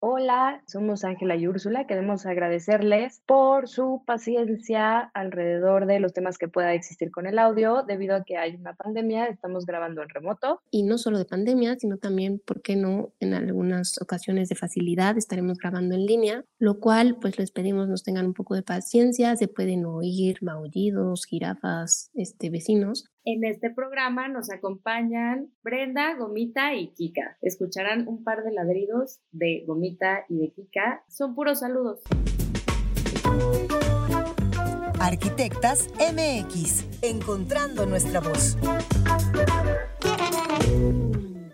Hola, somos Ángela y Úrsula. Queremos agradecerles por su paciencia alrededor de los temas que pueda existir con el audio. Debido a que hay una pandemia, estamos grabando en remoto. Y no solo de pandemia, sino también, ¿por qué no? En algunas ocasiones de facilidad estaremos grabando en línea, lo cual pues les pedimos nos tengan un poco de paciencia. Se pueden oír maullidos, jirafas, este, vecinos. En este programa nos acompañan Brenda, Gomita y Kika. Escucharán un par de ladridos de Gomita y de Kika. Son puros saludos. Arquitectas MX, encontrando nuestra voz.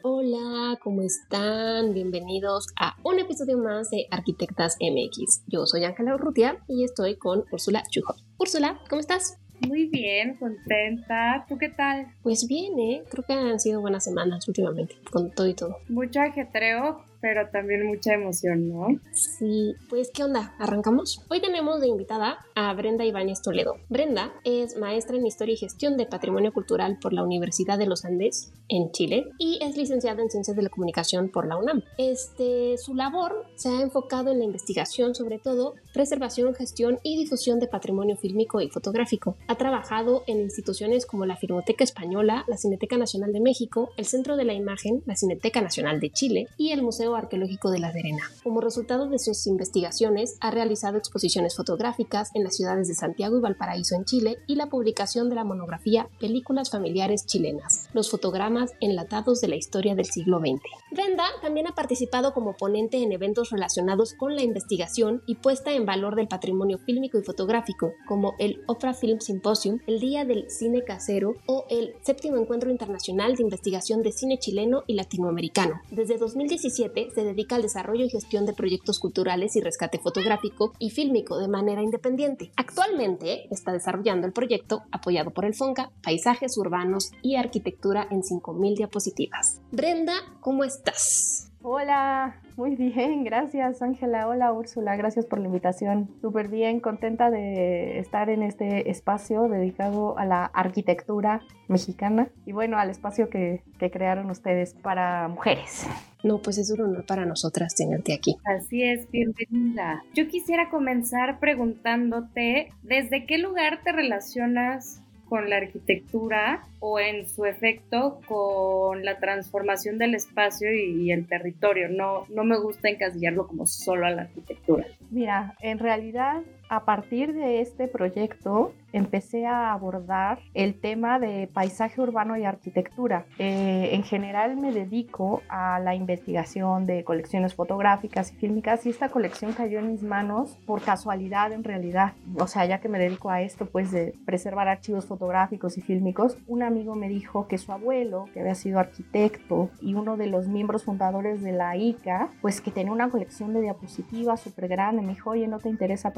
Hola, ¿cómo están? Bienvenidos a un episodio más de Arquitectas MX. Yo soy Ángela Urrutia y estoy con Úrsula Chujo. Úrsula, ¿cómo estás? Muy bien, contenta. ¿Tú qué tal? Pues bien, ¿eh? Creo que han sido buenas semanas últimamente, con todo y todo. Mucho ajetreo, pero también mucha emoción, ¿no? Sí, pues ¿qué onda? ¿Arrancamos? Hoy tenemos de invitada a Brenda Ibáñez Toledo. Brenda es maestra en Historia y Gestión de Patrimonio Cultural por la Universidad de los Andes en Chile y es licenciada en Ciencias de la Comunicación por la UNAM. Este, su labor se ha enfocado en la investigación, sobre todo preservación, gestión y difusión de patrimonio fílmico y fotográfico. Ha trabajado en instituciones como la Filmoteca Española, la Cineteca Nacional de México, el Centro de la Imagen, la Cineteca Nacional de Chile y el Museo Arqueológico de La Serena. Como resultado de sus investigaciones, ha realizado exposiciones fotográficas en las ciudades de Santiago y Valparaíso en Chile y la publicación de la monografía Películas familiares chilenas, los fotogramas enlatados de la historia del siglo XX. Brenda también ha participado como ponente en eventos relacionados con la investigación y puesta en valor del patrimonio fílmico y fotográfico, como el Opera Film Symposium, el Día del Cine Casero o el Séptimo Encuentro Internacional de Investigación de Cine Chileno y Latinoamericano. Desde 2017 se dedica al desarrollo y gestión de proyectos culturales y rescate fotográfico y fílmico de manera independiente. Actualmente está desarrollando el proyecto apoyado por el FONCA, Paisajes Urbanos y Arquitectura en 5.000 diapositivas. Brenda, ¿cómo estás? Hola, muy bien, gracias Ángela. Hola Úrsula, gracias por la invitación. Súper bien, contenta de estar en este espacio dedicado a la arquitectura mexicana y bueno, al espacio que, que crearon ustedes para mujeres. No, pues es un honor para nosotras tenerte aquí. Así es, bienvenida. Yo quisiera comenzar preguntándote, ¿desde qué lugar te relacionas con la arquitectura o en su efecto con la transformación del espacio y, el territorio. No, no me gusta encasillarlo como solo a la arquitectura. Mira, en realidad a partir de este proyecto empecé a abordar el tema de paisaje urbano y arquitectura. Eh, en general me dedico a la investigación de colecciones fotográficas y fílmicas y esta colección cayó en mis manos por casualidad en realidad. O sea, ya que me dedico a esto, pues de preservar archivos fotográficos y fílmicos, un amigo me dijo que su abuelo, que había sido arquitecto y uno de los miembros fundadores de la ICA, pues que tenía una colección de diapositivas súper grande, me dijo, oye, ¿no te interesa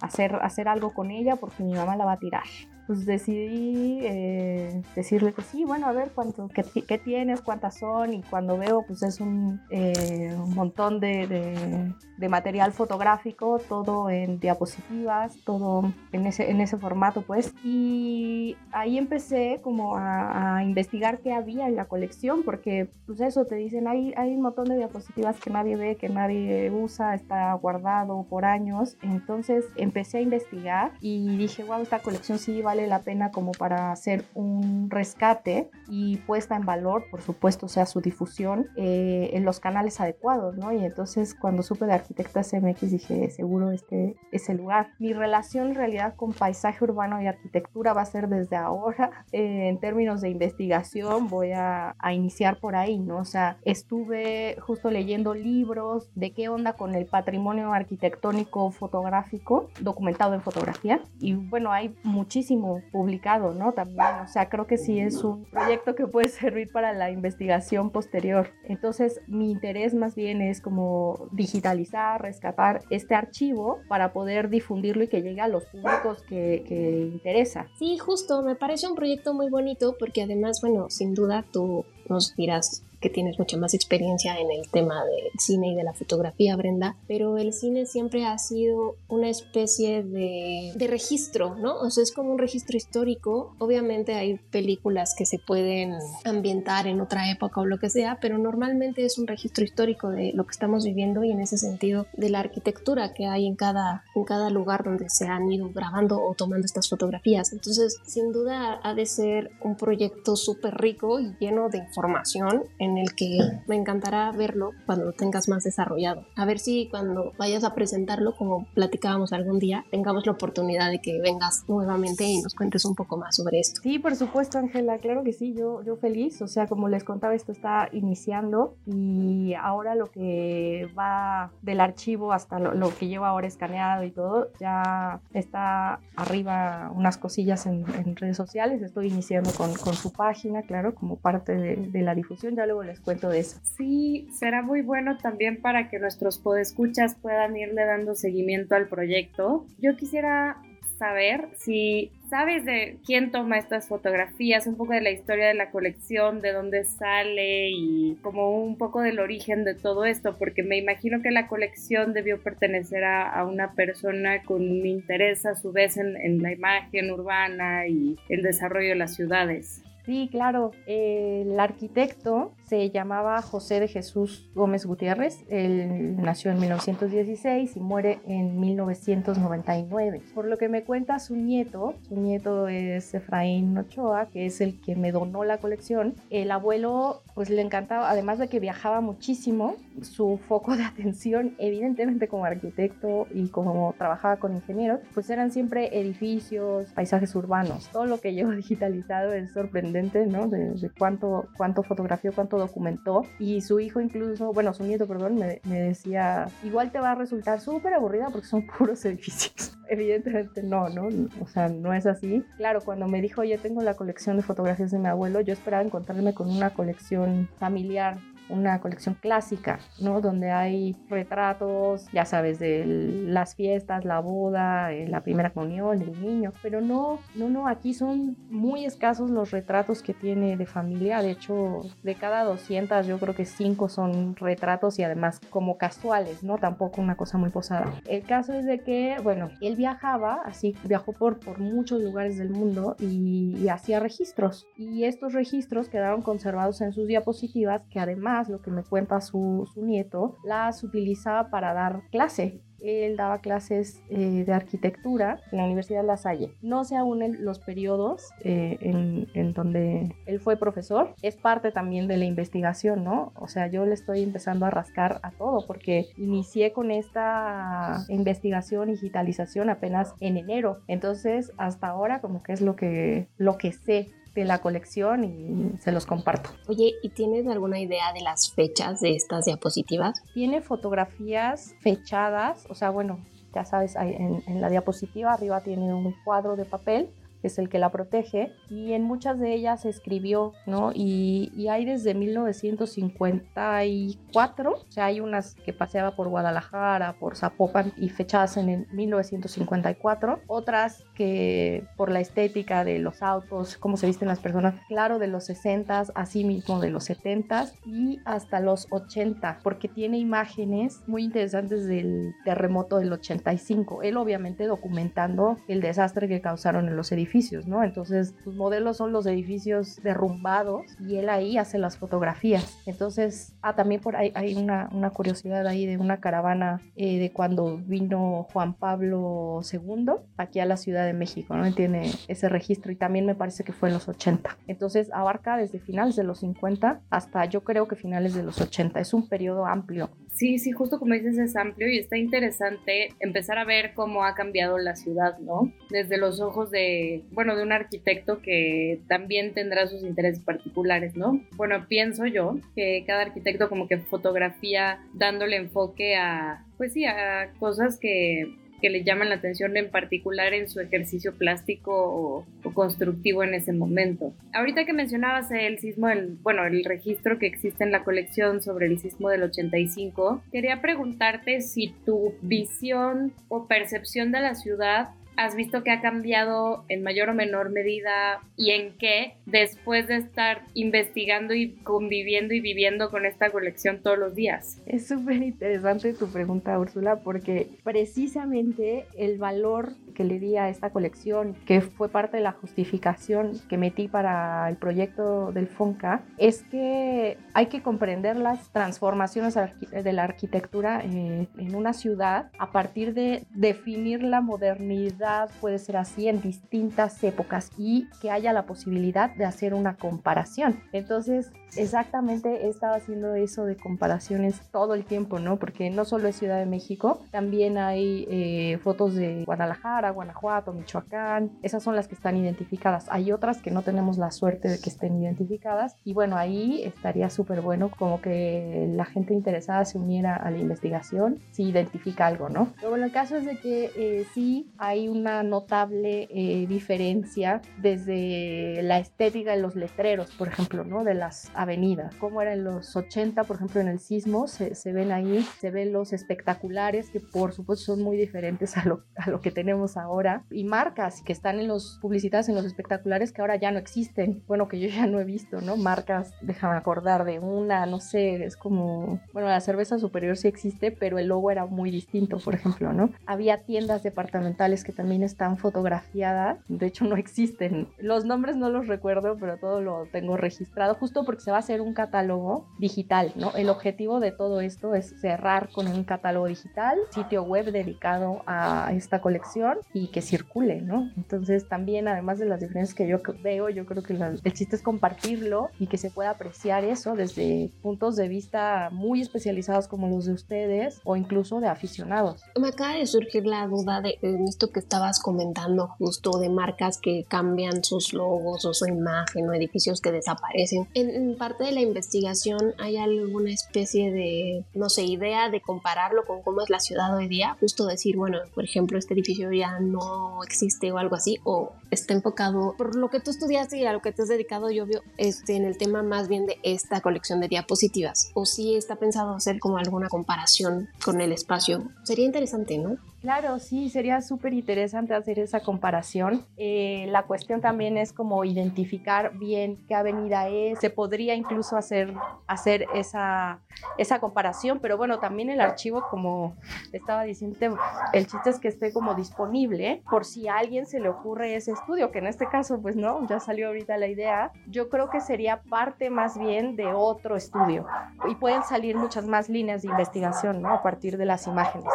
hacer, hacer algo con ella? Porque mi mamá la va a tirar pues decidí eh, decirle que sí, bueno, a ver cuánto, qué, qué, tienes, cuántas son, y cuando veo, pues es un, eh, un montón de, de, de, material fotográfico, todo en diapositivas, todo en ese, en ese formato, pues. Y ahí empecé como a, a, investigar qué había en la colección, porque pues eso, te dicen, hay, hay un montón de diapositivas que nadie ve, que nadie usa, está guardado por años. Entonces empecé a investigar y dije, wow, esta colección sí va vale la pena como para hacer un rescate y puesta en valor, por supuesto, sea su difusión eh, en los canales adecuados, ¿no? Y entonces cuando supe de Arquitectas MX dije, seguro este es el lugar. Mi relación en realidad con paisaje urbano y arquitectura va a ser desde ahora. Eh, en términos de investigación voy a, a iniciar por ahí, ¿no? O sea, estuve justo leyendo libros de qué onda con el patrimonio arquitectónico fotográfico documentado en fotografía y bueno, hay muchísimos publicado, ¿no? También, o sea, creo que sí es un proyecto que puede servir para la investigación posterior. Entonces, mi interés más bien es como digitalizar, rescatar este archivo para poder difundirlo y que llegue a los públicos que, que interesa. Sí, justo, me parece un proyecto muy bonito porque además, bueno, sin duda tú nos dirás que tienes mucha más experiencia en el tema del cine y de la fotografía, Brenda, pero el cine siempre ha sido una especie de, de registro, ¿no? O sea, es como un registro histórico. Obviamente hay películas que se pueden ambientar en otra época o lo que sea, pero normalmente es un registro histórico de lo que estamos viviendo y en ese sentido de la arquitectura que hay en cada, en cada lugar donde se han ido grabando o tomando estas fotografías. Entonces, sin duda ha de ser un proyecto súper rico y lleno de información en el que me encantará verlo cuando lo tengas más desarrollado. A ver si cuando vayas a presentarlo, como platicábamos algún día, tengamos la oportunidad de que vengas nuevamente y nos cuentes un poco más sobre esto. Sí, por supuesto, Ángela, claro que sí, yo, yo feliz, o sea, como les contaba, esto está iniciando y ahora lo que va del archivo hasta lo, que llevo ahora escaneado y todo, ya está arriba unas cosillas en, redes sociales, estoy iniciando con, con, su página, claro, como parte de, de, la difusión, ya luego les cuento de eso. Sí, será muy bueno también para que nuestros podescuchas puedan irle dando seguimiento al proyecto. Yo quisiera saber si sabes de quién toma estas fotografías, un poco de la historia de la colección, de dónde sale y como un poco del origen de todo esto, porque me imagino que la colección debió pertenecer a, una persona con un interés a su vez en la imagen urbana y el desarrollo de las ciudades. Sí, claro. el arquitecto se llamaba José de Jesús Gómez Gutiérrez. Él nació en 1916 y muere en 1999. Por lo que me cuenta su nieto, su nieto es Efraín Ochoa, que es el que me donó la colección. El abuelo, pues le encantaba, además de que viajaba muchísimo, su foco de atención, evidentemente como arquitecto y como trabajaba con ingenieros, pues eran siempre edificios, paisajes urbanos. Todo lo que llevo digitalizado es sorprendente ¿no? De, cuánto, cuánto fotografió, cuánto documentó. Y su hijo incluso, bueno, su nieto, perdón, me, me decía, igual te va a resultar súper aburrida porque son puros edificios. Evidentemente no, ¿no? O sea, no es así. Claro, cuando me dijo, oye, tengo la colección de fotografías de mi abuelo, yo esperaba encontrarme con una colección familiar una colección clásica, ¿no? Donde hay retratos, ya sabes, de las fiestas, la boda, eh, la primera comunión, el niño, pero no, no, no, aquí son muy escasos los retratos que tiene de familia, de hecho, de cada 200 yo creo que 5 son retratos y además como casuales, ¿no? Tampoco una cosa muy posada. El caso es de que, bueno, él viajaba, así viajó por, por muchos lugares del mundo y, y hacía registros y estos registros quedaron conservados en sus diapositivas que además lo que me cuenta su, nieto, las utilizaba para dar clase él daba clases eh, de arquitectura en la Universidad de La Salle. No sé aún los periodos eh, en, donde él fue profesor. Es parte también de la investigación, ¿no? O sea, yo le estoy empezando a rascar a todo porque inicié con esta investigación, digitalización apenas en enero. Entonces, hasta ahora como que es lo que, lo que sé de la colección y se los comparto. Oye, ¿y tienes alguna idea de las fechas de estas diapositivas? Tiene fotografías fechadas, o sea, bueno, ya sabes, en, en la diapositiva arriba tiene un cuadro de papel es el que la protege, y en muchas de ellas escribió, ¿no? Y, y, hay desde 1954, o sea, hay unas que paseaba por Guadalajara, por Zapopan y fechadas en el 1954, otras que por la estética de los autos, cómo se visten las personas, claro, de los 60s, así mismo de los 70s y hasta los 80, porque tiene imágenes muy interesantes del terremoto del 85, él obviamente documentando el desastre que causaron en los edificios ¿no? Entonces, sus modelos son los edificios derrumbados y él ahí hace las fotografías. Entonces, ah, también por ahí hay una, curiosidad ahí de una caravana eh, de cuando vino Juan Pablo II aquí a la Ciudad de México, ¿no? tiene ese registro y también me parece que fue en los 80. Entonces, abarca desde finales de los 50 hasta yo creo que finales de los 80. Es un periodo amplio. Sí, sí, justo como dices, es amplio y está interesante empezar a ver cómo ha cambiado la ciudad, ¿no? Desde los ojos de bueno, de un arquitecto que también tendrá sus intereses particulares, ¿no? Bueno, pienso yo que cada arquitecto como que fotografía dándole enfoque a, pues sí, a cosas que que le llaman la atención en particular en su ejercicio plástico o, constructivo en ese momento. Ahorita que mencionabas el sismo, bueno, el registro que existe en la colección sobre el sismo del 85, quería preguntarte si tu visión o percepción de la ciudad has visto que ha cambiado en mayor o menor medida y en qué después de estar investigando y conviviendo y viviendo con esta colección todos los días? Es súper interesante tu pregunta, Úrsula, porque precisamente el valor que le di a esta colección, que fue parte de la justificación que metí para el proyecto del FONCA, es que hay que comprender las transformaciones de la arquitectura eh, en una ciudad a partir de definir la modernidad, puede ser así, en distintas épocas y que haya la posibilidad de hacer una comparación. Entonces, exactamente he estado haciendo eso de comparaciones todo el tiempo, ¿no? Porque no solo es Ciudad de México, también hay eh, fotos de Guadalajara, Guanajuato, Michoacán, esas son las que están identificadas. Hay otras que no tenemos la suerte de que estén identificadas y bueno, ahí estaría súper bueno como que la gente interesada se uniera a la investigación si identifica algo, ¿no? Pero bueno, el caso es de que eh, sí hay una notable eh, diferencia desde la estética de los letreros, por ejemplo, ¿no? De las avenidas. Como era en los 80, por ejemplo, en el sismo, se, se ven ahí, se ven los espectaculares que por supuesto son muy diferentes a lo, a lo que tenemos ahora y marcas que están en los publicitadas en los espectaculares que ahora ya no existen. Bueno, que yo ya no he visto, ¿no? Marcas, déjame acordar de una, no sé, es como, bueno, la cerveza superior sí existe, pero el logo era muy distinto, por ejemplo, ¿no? Había tiendas departamentales que también están fotografiadas, de hecho no existen. Los nombres no los recuerdo, pero todo lo tengo registrado, justo porque se va a hacer un catálogo digital, ¿no? El objetivo de todo esto es cerrar con un catálogo digital, sitio web dedicado a esta colección y que circule, ¿no? Entonces también, además de las diferencias que yo veo, yo creo que el chiste es compartirlo y que se pueda apreciar eso desde puntos de vista muy especializados como los de ustedes o incluso de aficionados. Me acaba de surgir la duda de, esto que estabas comentando justo de marcas que cambian sus logos o su imagen o edificios que desaparecen. En, parte de la investigación hay alguna especie de, no sé, idea de compararlo con cómo es la ciudad hoy día, justo decir, bueno, por ejemplo, este edificio ya no existe o algo así, o está enfocado por lo que tú estudiaste y a lo que te has dedicado, yo veo este, en el tema más bien de esta colección de diapositivas, o si está pensado hacer como alguna comparación con el espacio. Sería interesante, ¿no? Claro, sí, sería súper interesante hacer esa comparación. Eh, la cuestión también es como identificar bien qué avenida es. Se podría incluso hacer, hacer esa, esa comparación, pero bueno, también el archivo, como estaba diciendo, el chiste es que esté como disponible por si a alguien se le ocurre ese estudio, que en este caso, pues no, ya salió ahorita la idea. Yo creo que sería parte más bien de otro estudio y pueden salir muchas más líneas de investigación, ¿no? A partir de las imágenes.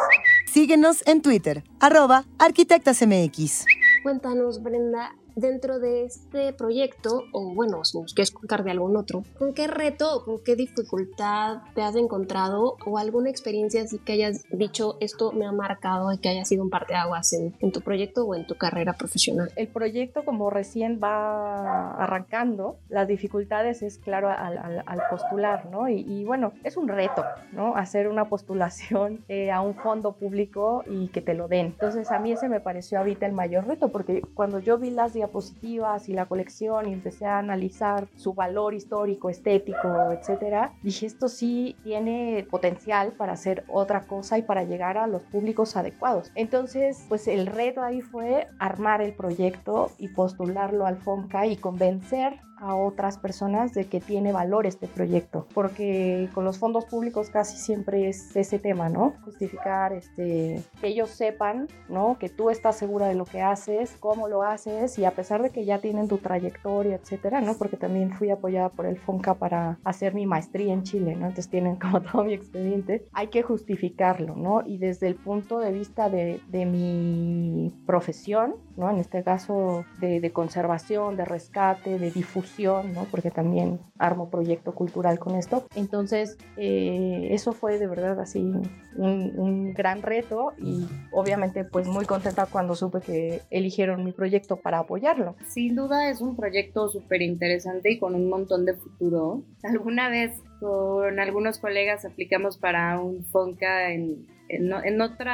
Síguenos en Twitter, arroba arquitectasmx. Cuéntanos, Brenda, dentro de este proyecto, o bueno, si nos quieres contar de algún otro, ¿con qué reto o con qué dificultad te has encontrado o alguna experiencia así que hayas dicho esto me ha marcado y que haya sido un parteaguas en, en tu proyecto o en tu carrera profesional? El proyecto como recién va arrancando, las dificultades es claro al, al, postular, ¿no? Y, y, bueno, es un reto, ¿no? Hacer una postulación eh, a un fondo público y que te lo den. Entonces a mí ese me pareció ahorita el mayor reto porque cuando yo vi las y la colección y empecé a analizar su valor histórico, estético, etcétera, dije esto sí tiene potencial para hacer otra cosa y para llegar a los públicos adecuados. Entonces, pues el reto ahí fue armar el proyecto y postularlo al FONCA y convencer a otras personas de que tiene valor este proyecto, porque con los fondos públicos casi siempre es ese tema, ¿no? Justificar este, que ellos sepan, ¿no? Que tú estás segura de lo que haces, cómo lo haces y a pesar de que ya tienen tu trayectoria, etcétera, ¿no? Porque también fui apoyada por el FONCA para hacer mi maestría en Chile, ¿no? Entonces tienen como todo mi expediente, hay que justificarlo, ¿no? Y desde el punto de vista de, de mi profesión, ¿no? En este caso de, de conservación, de rescate, de difusión, ¿no? Porque también armo proyecto cultural con esto. Entonces, eh, eso fue de verdad así un, un, gran reto y obviamente pues muy contenta cuando supe que eligieron mi proyecto para apoyarlo. Sin duda es un proyecto súper interesante y con un montón de futuro. Alguna vez con algunos colegas aplicamos para un FONCA en, en, en otro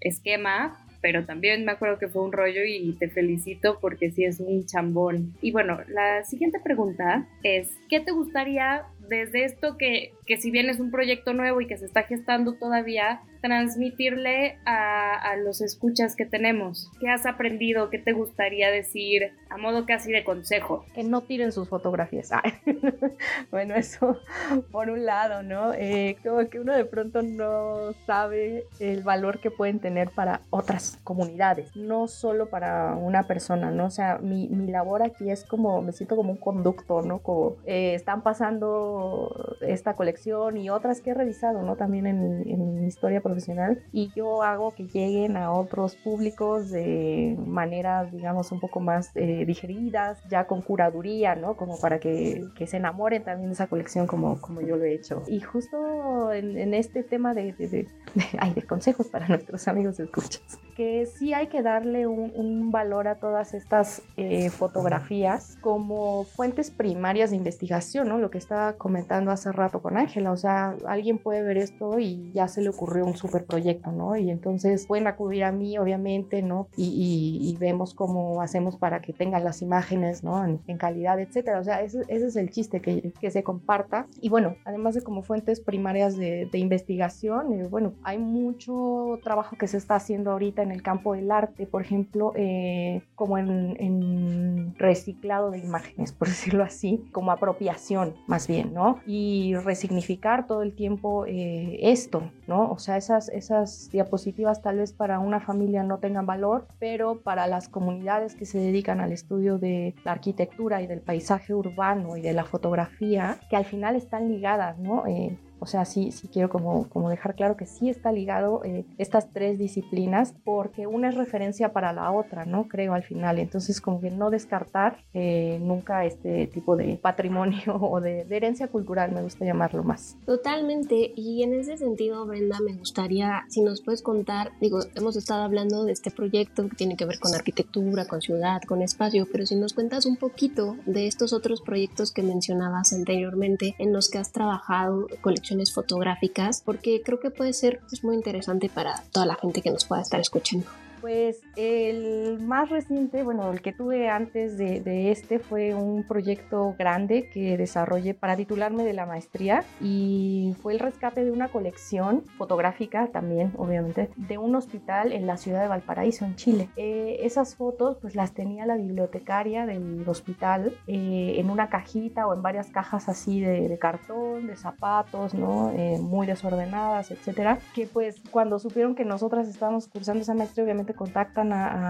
esquema, pero también me acuerdo que fue un rollo y te felicito porque sí es un chambón. Y bueno, la siguiente pregunta es, ¿qué te gustaría desde esto que, que si bien es un proyecto nuevo y que se está gestando todavía, transmitirle a, los escuchas que tenemos? ¿Qué has aprendido? ¿Qué te gustaría decir a modo casi de consejo? Que no tiren sus fotografías. bueno, eso por un lado, ¿no? Eh, como que uno de pronto no sabe el valor que pueden tener para otras comunidades, no solo para una persona, ¿no? O sea, mi, mi labor aquí es como, me siento como un conductor, ¿no? Como eh, están pasando esta colección y otras que he revisado, ¿no? También en, en mi historia profesional y yo hago que lleguen a otros públicos de maneras, digamos, un poco más eh, digeridas, ya con curaduría, ¿no? Como para que, que, se enamoren también de esa colección como, como yo lo he hecho. Y justo en, en este tema de, de, de, de, consejos para nuestros amigos escuchas, que sí hay que darle un, un valor a todas estas eh, fotografías como fuentes primarias de investigación, ¿no? Lo que estaba comentando hace rato con Ángela, o sea, alguien puede ver esto y ya se le ocurrió un super proyecto, ¿no? Y entonces pueden acudir a mí, obviamente, ¿no? Y, y, vemos cómo hacemos para que tengan las imágenes, ¿no? En, en calidad, etcétera. O sea, ese, ese, es el chiste, que, que se comparta. Y bueno, además de como fuentes primarias de, de investigación, eh, bueno, hay mucho trabajo que se está haciendo ahorita en el campo del arte, por ejemplo, eh, como en, en reciclado de imágenes, por decirlo así, como apropiación más bien, ¿no? Y resignificar todo el tiempo eh, esto, ¿no? O sea, esas, esas diapositivas tal vez para una familia no tengan valor, pero para las comunidades que se dedican al estudio de la arquitectura y del paisaje urbano y de la fotografía, que al final están ligadas, ¿no? Eh, o sea, sí, sí quiero como, como dejar claro que sí está ligado eh, estas tres disciplinas porque una es referencia para la otra, ¿no? Creo al final. Entonces, como que no descartar eh, nunca este tipo de patrimonio o de, de, herencia cultural, me gusta llamarlo más. Totalmente. Y en ese sentido, Brenda, me gustaría, si nos puedes contar, digo, hemos estado hablando de este proyecto que tiene que ver con arquitectura, con ciudad, con espacio, pero si nos cuentas un poquito de estos otros proyectos que mencionabas anteriormente en los que has trabajado, fotográficas porque creo que puede ser pues, muy interesante para toda la gente que nos pueda estar escuchando. Pues el más reciente, bueno, el que tuve antes de, de, este fue un proyecto grande que desarrollé para titularme de la maestría y fue el rescate de una colección fotográfica también, obviamente, de un hospital en la ciudad de Valparaíso, en Chile. Eh, esas fotos pues las tenía la bibliotecaria del hospital eh, en una cajita o en varias cajas así de, de cartón, de zapatos, ¿no? Eh, muy desordenadas, etcétera, que pues cuando supieron que nosotras estábamos cursando esa maestría, obviamente contactan a, a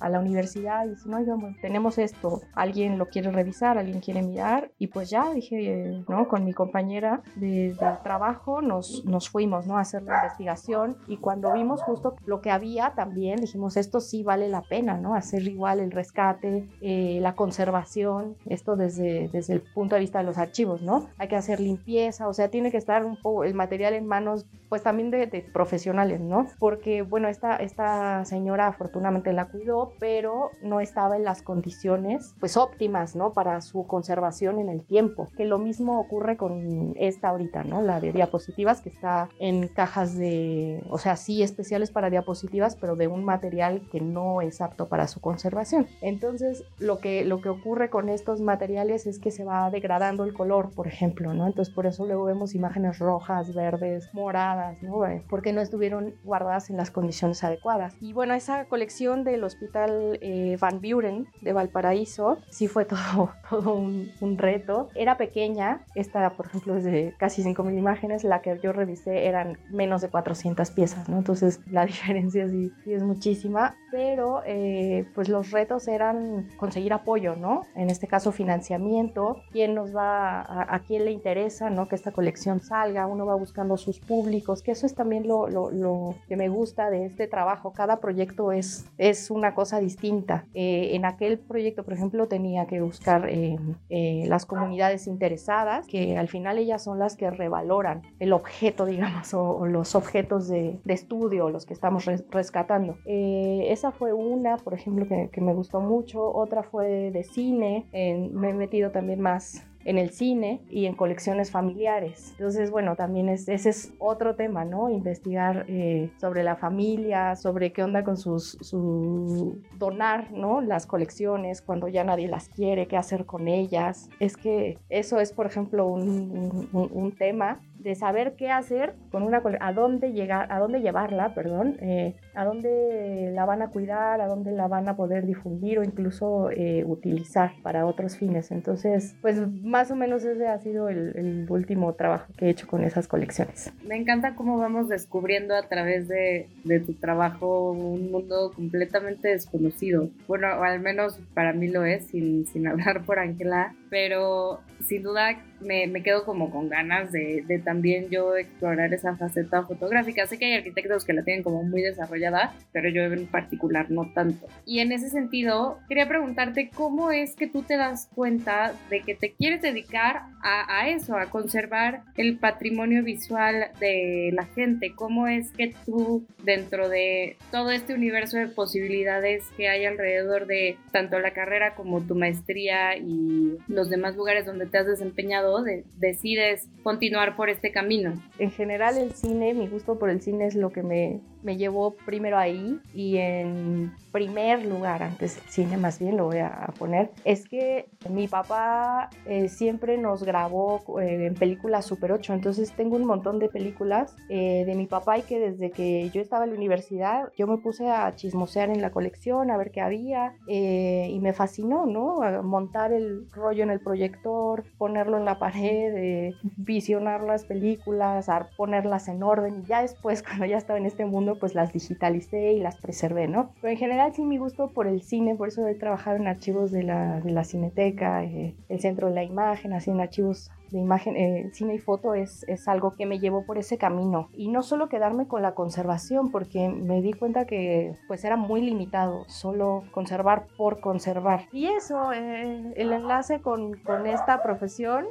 a la universidad y dicen, oiga, bueno, tenemos esto, alguien lo quiere revisar, alguien quiere mirar y pues ya dije, ¿no? Con mi compañera de, de trabajo nos, nos fuimos, ¿no? A hacer la investigación y cuando vimos justo lo que había también dijimos, esto sí vale la pena, ¿no? Hacer igual el rescate, eh, la conservación, esto desde, desde el punto de vista de los archivos, ¿no? Hay que hacer limpieza, o sea, tiene que estar un poco el material en manos pues también de, de profesionales, ¿no? Porque bueno, esta, esta señora afortunadamente la cuidó, pero no estaba en las condiciones pues óptimas, ¿no? Para su conservación en el tiempo. Que lo mismo ocurre con esta ahorita, ¿no? La de diapositivas que está en cajas de, o sea, sí especiales para diapositivas, pero de un material que no es apto para su conservación. Entonces, lo que, lo que ocurre con estos materiales es que se va degradando el color, por ejemplo, ¿no? Entonces, por eso luego vemos imágenes rojas, verdes, moradas, ¿no? Porque no estuvieron guardadas en las condiciones adecuadas. Y bueno, esa colección del hospital eh, Van Buren de Valparaíso, sí fue todo, todo un, reto. Era pequeña, esta por ejemplo es de casi 5.000 imágenes, la que yo revisé eran menos de 400 piezas, ¿no? Entonces la diferencia sí, sí es muchísima, pero eh, pues los retos eran conseguir apoyo, ¿no? En este caso financiamiento, quién nos va, a, a quién le interesa, ¿no? Que esta colección salga, uno va buscando sus públicos, que eso es también lo, lo, lo que me gusta de este trabajo, cada proyecto es, es una cosa distinta. Eh, en aquel proyecto, por ejemplo, tenía que buscar eh, eh, las comunidades interesadas, que al final ellas son las que revaloran el objeto, digamos, o, o los objetos de, de, estudio, los que estamos res rescatando. Eh, esa fue una, por ejemplo, que, que, me gustó mucho. Otra fue de cine. me he metido también más en el cine y en colecciones familiares. Entonces, bueno, también es, ese es otro tema, ¿no? Investigar eh, sobre la familia, sobre qué onda con sus, su donar, ¿no? Las colecciones cuando ya nadie las quiere, qué hacer con ellas. Es que eso es, por ejemplo, un, un, un tema de saber qué hacer con una a dónde llegar, a dónde llevarla, perdón, eh, a dónde la van a cuidar, a dónde la van a poder difundir o incluso eh, utilizar para otros fines. Entonces, pues más o menos ese ha sido el, el, último trabajo que he hecho con esas colecciones. Me encanta cómo vamos descubriendo a través de, de tu trabajo un mundo completamente desconocido. Bueno, al menos para mí lo es, sin, sin hablar por Ángela, pero sin duda me, me, quedo como con ganas de, de, también yo explorar esa faceta fotográfica. Sé que hay arquitectos que la tienen como muy desarrollada, pero yo en particular no tanto. Y en ese sentido, quería preguntarte cómo es que tú te das cuenta de que te quieres dedicar a, a eso, a conservar el patrimonio visual de la gente. ¿Cómo es que tú, dentro de todo este universo de posibilidades que hay alrededor de tanto la carrera como tu maestría y los demás lugares donde te has desempeñado, de, decides continuar por este camino? En general el cine, mi gusto por el cine es lo que me, me llevó primero ahí y en primer lugar, antes cine más bien lo voy a poner, es que mi papá eh, siempre nos grabó eh, en películas Super 8, entonces tengo un montón de películas eh, de mi papá y que desde que yo estaba en la universidad yo me puse a chismosear en la colección, a ver qué había y me fascinó, ¿no? Montar el rollo en el proyector, ponerlo en la pared, visionar las películas, ponerlas en orden y ya después cuando ya estaba en este mundo pues las digitalicé y las preservé, ¿no? Pero en general sí mi gusto por el cine, por eso he trabajado en archivos de la, de la Cineteca, eh, el Centro de la Imagen, así en archivos de imagen, eh, cine y foto es, es algo que me llevó por ese camino. Y no solo quedarme con la conservación, porque me di cuenta que pues era muy limitado, solo conservar por conservar. Y eso, eh, el enlace con, con, esta profesión,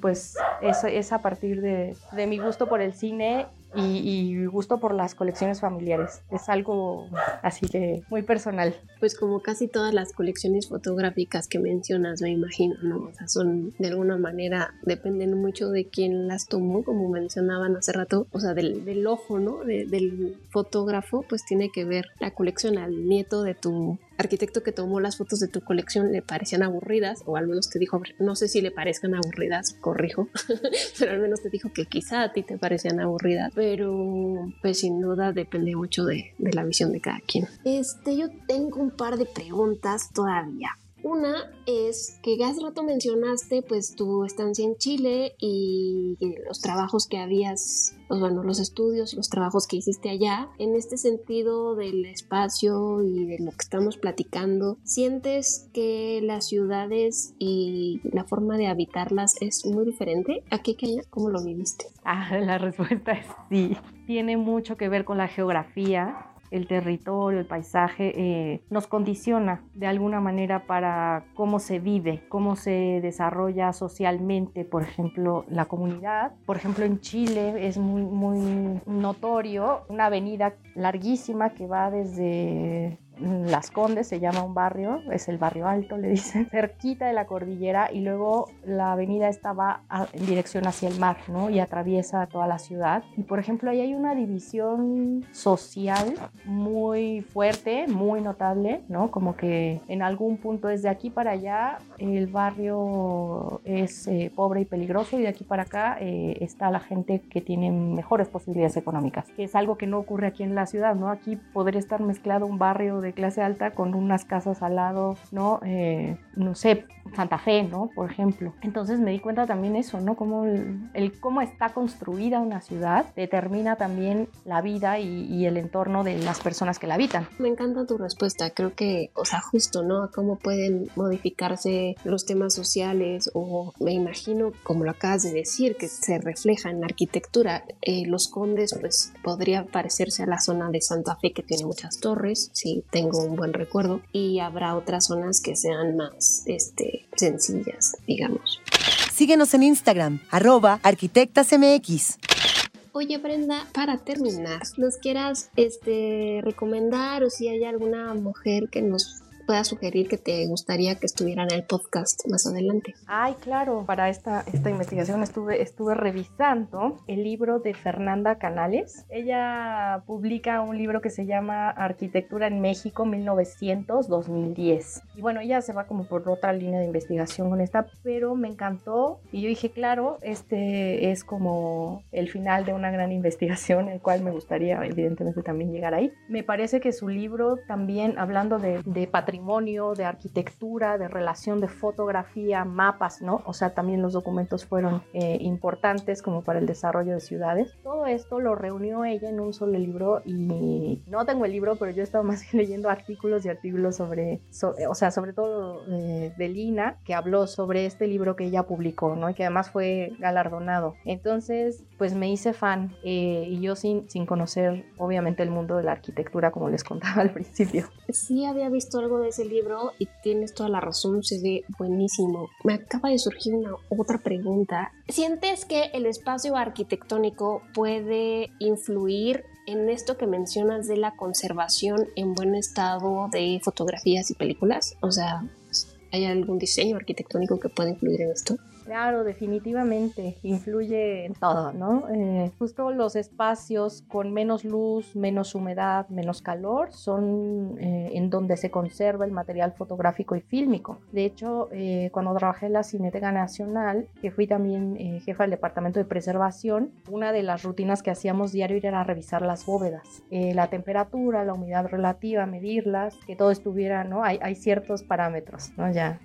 pues es, es, a partir de, de mi gusto por el cine y, y, gusto por las colecciones familiares. Es algo así que muy personal. Pues como casi todas las colecciones fotográficas que mencionas, me imagino, ¿no? O sea, son de alguna manera, dependen mucho de quién las tomó, como mencionaban hace rato, o sea, del, del ojo, ¿no? De, del fotógrafo, pues tiene que ver la colección al nieto de tu arquitecto que tomó las fotos de tu colección le parecían aburridas, o al menos te dijo, no sé si le parezcan aburridas, corrijo, pero al menos te dijo que quizá a ti te parecían aburridas, pero pues sin duda depende mucho de, la visión de cada quien. Este, yo tengo un par de preguntas todavía. Una es que hace rato mencionaste pues tu estancia en Chile y los trabajos que habías, pues bueno, los estudios, los trabajos que hiciste allá. En este sentido del espacio y de lo que estamos platicando, ¿sientes que las ciudades y la forma de habitarlas es muy diferente? ¿A qué allá? ¿Cómo lo viviste? Ah, la respuesta es sí. Tiene mucho que ver con la geografía el territorio, el paisaje, eh, nos condiciona de alguna manera para cómo se vive, cómo se desarrolla socialmente, por ejemplo, la comunidad. Por ejemplo, en Chile es muy, muy notorio una avenida larguísima que va desde las Condes se llama un barrio, es el barrio alto, le dicen, cerquita de la cordillera y luego la avenida esta va en dirección hacia el mar, ¿no? Y atraviesa toda la ciudad. Y por ejemplo, ahí hay una división social muy fuerte, muy notable, ¿no? Como que en algún punto desde aquí para allá el barrio es eh, pobre y peligroso y de aquí para acá eh, está la gente que tiene mejores posibilidades económicas, que es algo que no ocurre aquí en la ciudad, ¿no? Aquí podría estar mezclado un barrio de clase alta con unas casas al lado, ¿no? Eh, no sé, Santa Fe, ¿no? Por ejemplo. Entonces me di cuenta también eso, ¿no? Cómo el, cómo está construida una ciudad determina también la vida y, y, el entorno de las personas que la habitan. Me encanta tu respuesta, creo que, o sea, justo, ¿no? Cómo pueden modificarse los temas sociales o me imagino, como lo acabas de decir, que se refleja en la arquitectura. Eh, los Condes, pues podría parecerse a la zona de Santa Fe que tiene muchas torres, sí, tengo un buen recuerdo, y habrá otras zonas que sean más, este, sencillas, digamos. Síguenos en Instagram, arroba arquitectasmx. Oye Brenda, para terminar, ¿nos quieras este, recomendar o si hay alguna mujer que nos puedas sugerir que te gustaría que estuviera en el podcast más adelante. Ay, claro, para esta, esta investigación estuve, estuve revisando el libro de Fernanda Canales. Ella publica un libro que se llama Arquitectura en México 1900-2010. Y bueno, ella se va como por otra línea de investigación con esta, pero me encantó y yo dije, claro, este es como el final de una gran investigación, el cual me gustaría evidentemente también llegar ahí. Me parece que su libro también, hablando de, de patrimonio, de arquitectura, de relación de fotografía, mapas, ¿no? O sea, también los documentos fueron eh, importantes como para el desarrollo de ciudades. Todo esto lo reunió ella en un solo libro y no tengo el libro, pero yo he estado más bien leyendo artículos y artículos sobre, o sea, sobre todo eh, de Lina, que habló sobre este libro que ella publicó, ¿no? Y que además fue galardonado. Entonces, pues me hice fan eh, y yo sin, sin conocer, obviamente, el mundo de la arquitectura, como les contaba al principio. Sí, había visto algo de ese libro y tienes toda la razón, se ve buenísimo. Me acaba de surgir una otra pregunta. ¿Sientes que el espacio arquitectónico puede influir en esto que mencionas de la conservación en buen estado de fotografías y películas? O sea, ¿hay algún diseño arquitectónico que pueda influir en esto? Claro, definitivamente influye en todo, ¿no? Eh, justo los espacios con menos luz, menos humedad, menos calor son eh, en donde se conserva el material fotográfico y fílmico. De hecho, eh, cuando trabajé en la Cineteca Nacional, que fui también jefa del Departamento de Preservación, una de las rutinas que hacíamos diario era revisar las bóvedas, la temperatura, la humedad relativa, medirlas, que todo estuviera, ¿no? Hay, hay ciertos parámetros, ¿no? Ya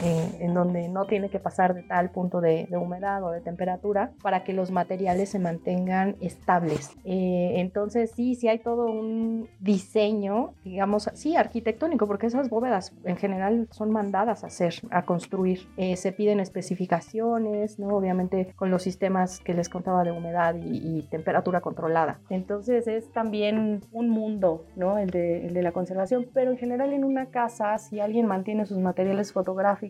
en, en donde no tiene que pasar de tal punto de, humedad o de temperatura para que los materiales se mantengan estables. Eh, entonces sí, sí hay todo un diseño, digamos, sí, arquitectónico, porque esas bóvedas en general son mandadas a hacer, a construir. Eh, se piden especificaciones, ¿no? Obviamente con los sistemas que les contaba de humedad y, temperatura controlada. Entonces es también un mundo, ¿no? El de, el de, la conservación, pero en general en una casa, si alguien mantiene sus materiales fotográficos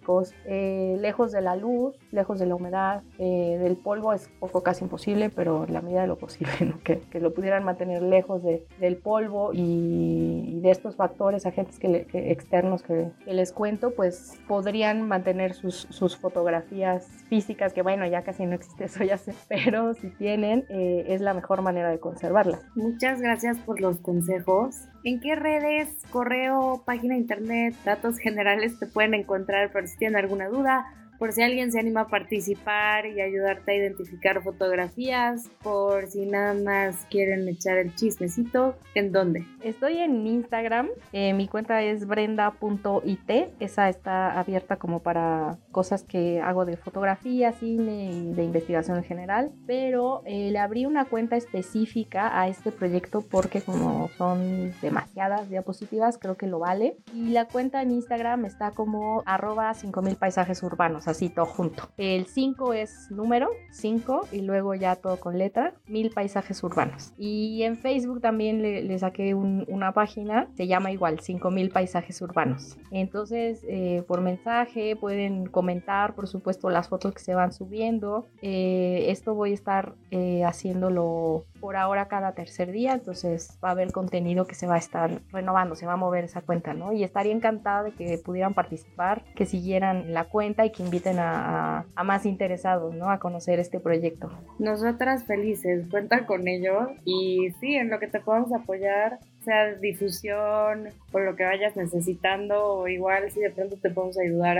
eh, lejos de la luz, lejos de la humedad, eh, del polvo es poco casi imposible, pero la medida de lo posible, que, que, lo pudieran mantener lejos de, del polvo y, de estos factores, agentes que, externos que, les cuento, pues podrían mantener sus, sus, fotografías físicas, que bueno, ya casi no existe eso, ya sé, pero si tienen, eh, es la mejor manera de conservarlas. Muchas gracias por los consejos. ¿En qué redes, correo, página internet, datos generales te pueden encontrar? Pero si tienen alguna duda, por si alguien se anima a participar y ayudarte a identificar fotografías, por si nada más quieren echar el chismecito, ¿en dónde? Estoy en Instagram, eh, mi cuenta es brenda.it, esa está abierta como para cosas que hago de fotografía, cine y de investigación en general, pero eh, le abrí una cuenta específica a este proyecto porque como son demasiadas diapositivas, creo que lo vale. Y la cuenta en Instagram está como arroba 5000 paisajes urbanos así todo junto. El 5 es número, 5, y luego ya todo con letra, mil paisajes urbanos. Y en Facebook también le, saqué una página, se llama igual, 5000 paisajes urbanos. Entonces, eh, por mensaje pueden comentar, por supuesto, las fotos que se van subiendo. Eh, esto voy a estar eh, haciéndolo por ahora cada tercer día, entonces va a haber contenido que se va a estar renovando, se va a mover esa cuenta, ¿no? Y estaría encantada de que pudieran participar, que siguieran la cuenta y que inviten a, más interesados, ¿no? A conocer este proyecto. Nosotras felices, cuenta con ello y sí, en lo que te podamos apoyar, sea difusión o lo que vayas necesitando, o igual si de pronto te podemos ayudar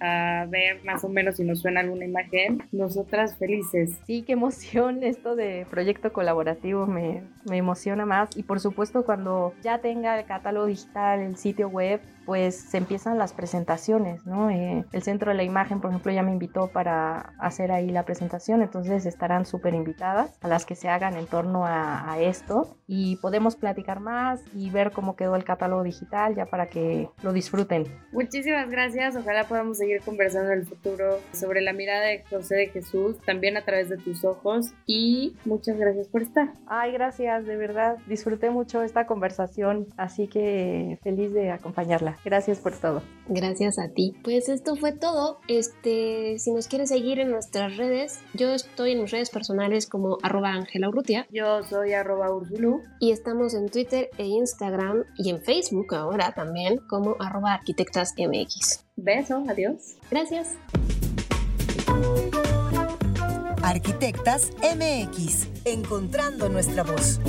a, ver más o menos si nos suena alguna imagen, nosotras felices. Sí, qué emoción esto de proyecto colaborativo, me, me emociona más y por supuesto cuando ya tenga el catálogo digital, el sitio web, pues se empiezan las presentaciones, ¿no? Eh, el Centro de la Imagen, por ejemplo, ya me invitó para hacer ahí la presentación, entonces estarán súper invitadas a las que se hagan en torno a, a, esto y podemos platicar más y ver cómo quedó el catálogo digital ya para que lo disfruten. Muchísimas gracias, ojalá podamos seguir conversando en el futuro sobre la mirada de José de Jesús, también a través de tus ojos y muchas gracias por estar. Ay, gracias, de verdad, disfruté mucho esta conversación, así que feliz de acompañarla. Gracias por todo. Gracias a ti. Pues esto fue todo. Este, si nos quieres seguir en nuestras redes, yo estoy en mis redes personales como arroba Angela Urrutia. Yo soy arroba Ursulu. Y estamos en Twitter e Instagram y en Facebook ahora también como arroba arquitectas MX. Beso, adiós. Gracias. Arquitectas MX, encontrando nuestra voz.